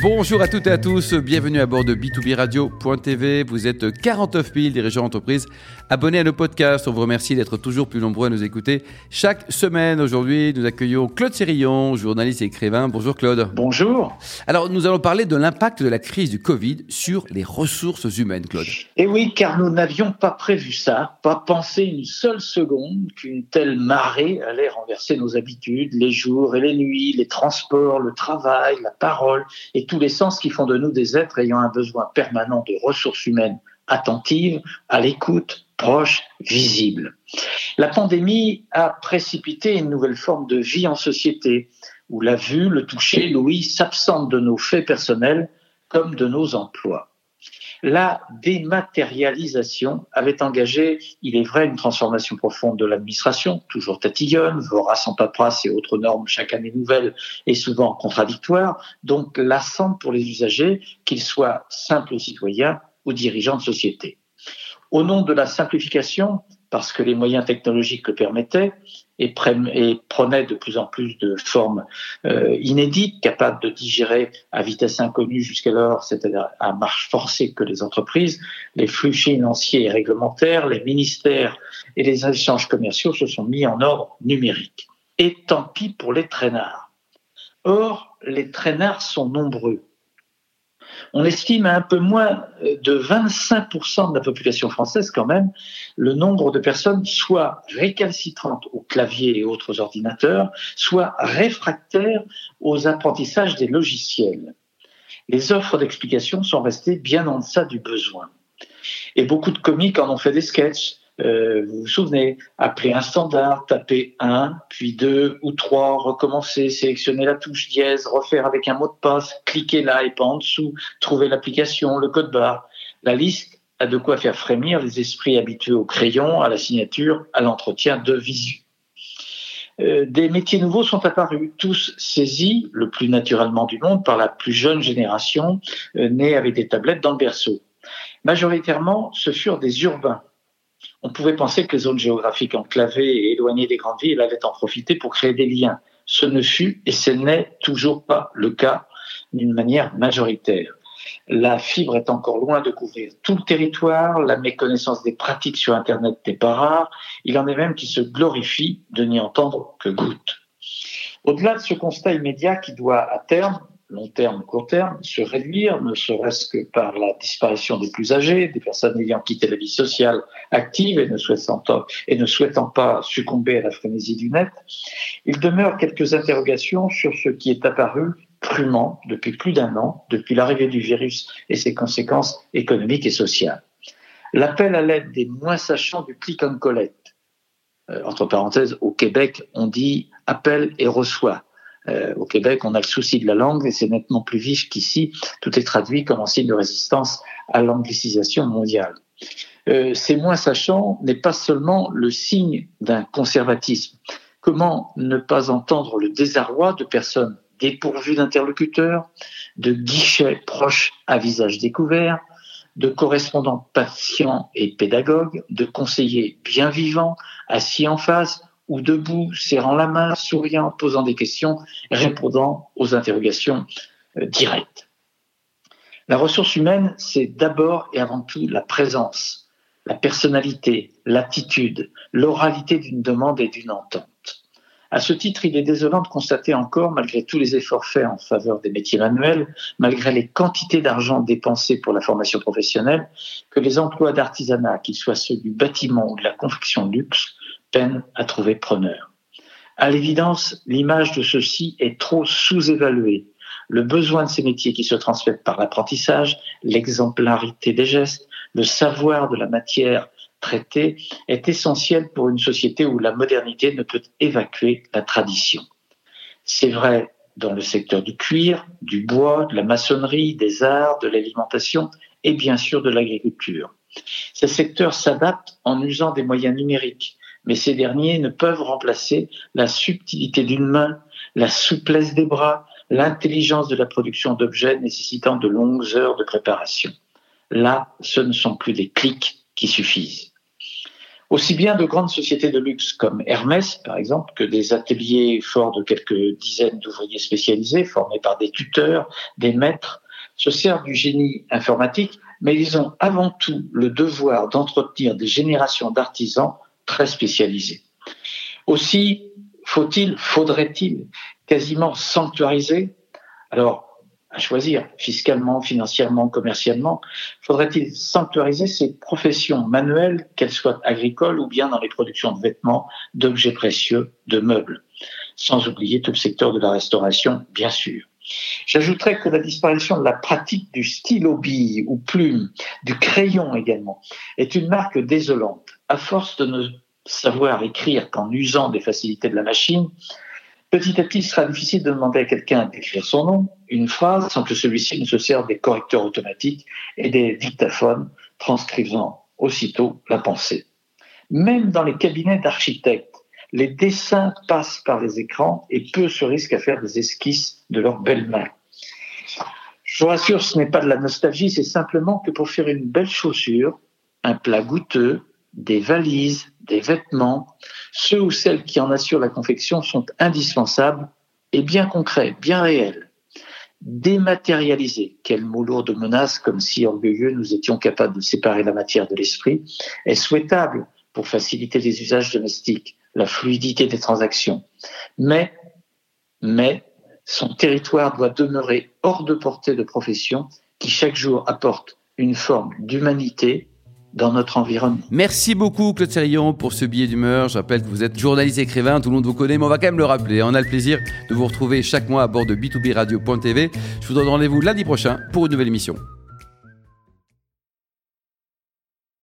Bonjour à toutes et à tous, bienvenue à bord de B2B Radio.tv. Vous êtes 49 000 dirigeants d'entreprise abonnés à nos podcasts. On vous remercie d'être toujours plus nombreux à nous écouter chaque semaine. Aujourd'hui, nous accueillons Claude Sérillon, journaliste et écrivain. Bonjour Claude. Bonjour. Alors, nous allons parler de l'impact de la crise du Covid sur les ressources humaines, Claude. Et eh oui, car nous n'avions pas prévu ça, pas pensé une seule seconde qu'une telle marée allait renverser nos habitudes, les jours et les nuits, les transports, le travail, la parole et tous les sens qui font de nous des êtres ayant un besoin permanent de ressources humaines attentives, à l'écoute, proches, visibles. La pandémie a précipité une nouvelle forme de vie en société, où la vue, le toucher, l'ouïe s'absentent de nos faits personnels comme de nos emplois la dématérialisation avait engagé, il est vrai, une transformation profonde de l'administration, toujours tatillonne, vorace en paperasse et autres normes chaque année nouvelles et souvent contradictoires, donc lassante pour les usagers, qu'ils soient simples citoyens ou dirigeants de société. Au nom de la simplification, parce que les moyens technologiques le permettaient, et, prenait de plus en plus de formes euh, inédites, capables de digérer à vitesse inconnue jusqu'alors, c'est-à-dire à marche forcée que les entreprises, les flux financiers et réglementaires, les ministères et les échanges commerciaux se sont mis en ordre numérique. Et tant pis pour les traînards. Or, les traînards sont nombreux. On estime à un peu moins de 25% de la population française quand même le nombre de personnes soit récalcitrantes au clavier et autres ordinateurs, soit réfractaires aux apprentissages des logiciels. Les offres d'explication sont restées bien en deçà du besoin. Et beaucoup de comiques en ont fait des sketchs euh, vous vous souvenez, appeler un standard, taper 1, puis 2 ou 3, recommencer, sélectionner la touche dièse, refaire avec un mot de passe, cliquer là et pas en dessous, trouver l'application, le code barre. La liste a de quoi faire frémir les esprits habitués au crayon, à la signature, à l'entretien de visu. Euh, des métiers nouveaux sont apparus, tous saisis le plus naturellement du monde par la plus jeune génération, euh, née avec des tablettes dans le berceau. Majoritairement, ce furent des urbains, on pouvait penser que les zones géographiques enclavées et éloignées des grandes villes allaient en profiter pour créer des liens. Ce ne fut et ce n'est toujours pas le cas d'une manière majoritaire. La fibre est encore loin de couvrir tout le territoire, la méconnaissance des pratiques sur Internet n'est pas rare, il en est même qui se glorifie de n'y entendre que goutte. Au-delà de ce constat immédiat qui doit à terme long terme, court terme, se réduire, ne serait-ce que par la disparition des plus âgés, des personnes ayant quitté la vie sociale active et ne souhaitant, et ne souhaitant pas succomber à la frénésie du net, il demeure quelques interrogations sur ce qui est apparu crûment depuis plus d'un an, depuis l'arrivée du virus et ses conséquences économiques et sociales. L'appel à l'aide des moins sachants du click and collect. Euh, entre parenthèses, au Québec, on dit appel et reçoit euh, au Québec, on a le souci de la langue et c'est nettement plus vif qu'ici. Tout est traduit comme un signe de résistance à l'anglicisation mondiale. Euh, c'est moins sachant n'est pas seulement le signe d'un conservatisme. Comment ne pas entendre le désarroi de personnes dépourvues d'interlocuteurs, de guichets proches à visage découvert, de correspondants patients et pédagogues, de conseillers bien vivants, assis en face, ou debout, serrant la main, souriant, posant des questions, répondant aux interrogations euh, directes. La ressource humaine, c'est d'abord et avant tout la présence, la personnalité, l'attitude, l'oralité d'une demande et d'une entente. À ce titre, il est désolant de constater encore, malgré tous les efforts faits en faveur des métiers manuels, malgré les quantités d'argent dépensées pour la formation professionnelle, que les emplois d'artisanat, qu'ils soient ceux du bâtiment ou de la confection luxe, peine à trouver preneur. À l'évidence, l'image de ceux-ci est trop sous-évaluée. Le besoin de ces métiers qui se transmettent par l'apprentissage, l'exemplarité des gestes, le savoir de la matière traitée est essentiel pour une société où la modernité ne peut évacuer la tradition. C'est vrai dans le secteur du cuir, du bois, de la maçonnerie, des arts, de l'alimentation et bien sûr de l'agriculture. Ces secteurs s'adaptent en usant des moyens numériques, mais ces derniers ne peuvent remplacer la subtilité d'une main, la souplesse des bras, l'intelligence de la production d'objets nécessitant de longues heures de préparation. Là, ce ne sont plus des clics qui suffisent. aussi bien de grandes sociétés de luxe comme Hermès, par exemple, que des ateliers forts de quelques dizaines d'ouvriers spécialisés, formés par des tuteurs, des maîtres, se servent du génie informatique, mais ils ont avant tout le devoir d'entretenir des générations d'artisans très spécialisés. Aussi, faut-il, faudrait-il quasiment sanctuariser Alors, à choisir fiscalement, financièrement, commercialement, faudrait-il sanctuariser ces professions manuelles, qu'elles soient agricoles ou bien dans les productions de vêtements, d'objets précieux, de meubles, sans oublier tout le secteur de la restauration, bien sûr. J'ajouterais que la disparition de la pratique du stylo bille ou plume, du crayon également, est une marque désolante. À force de ne savoir écrire qu'en usant des facilités de la machine, Petit à petit, il sera difficile de demander à quelqu'un d'écrire son nom, une phrase, sans que celui-ci ne se serve des correcteurs automatiques et des dictaphones transcrivant aussitôt la pensée. Même dans les cabinets d'architectes, les dessins passent par les écrans et peu se risquent à faire des esquisses de leurs belles mains. Je vous rassure, ce n'est pas de la nostalgie, c'est simplement que pour faire une belle chaussure, un plat goûteux, des valises, des vêtements, ceux ou celles qui en assurent la confection sont indispensables et bien concrets, bien réels. Dématérialiser, quel mot lourd de menace, comme si orgueilleux nous étions capables de séparer la matière de l'esprit, est souhaitable pour faciliter les usages domestiques, la fluidité des transactions? Mais, mais, son territoire doit demeurer hors de portée de professions qui chaque jour apportent une forme d'humanité, dans notre environnement. Merci beaucoup Claude Serillon pour ce billet d'humeur. Je rappelle que vous êtes journaliste écrivain, tout le monde vous connaît, mais on va quand même le rappeler. On a le plaisir de vous retrouver chaque mois à bord de b2b radio.tv. Je vous donne rendez-vous lundi prochain pour une nouvelle émission.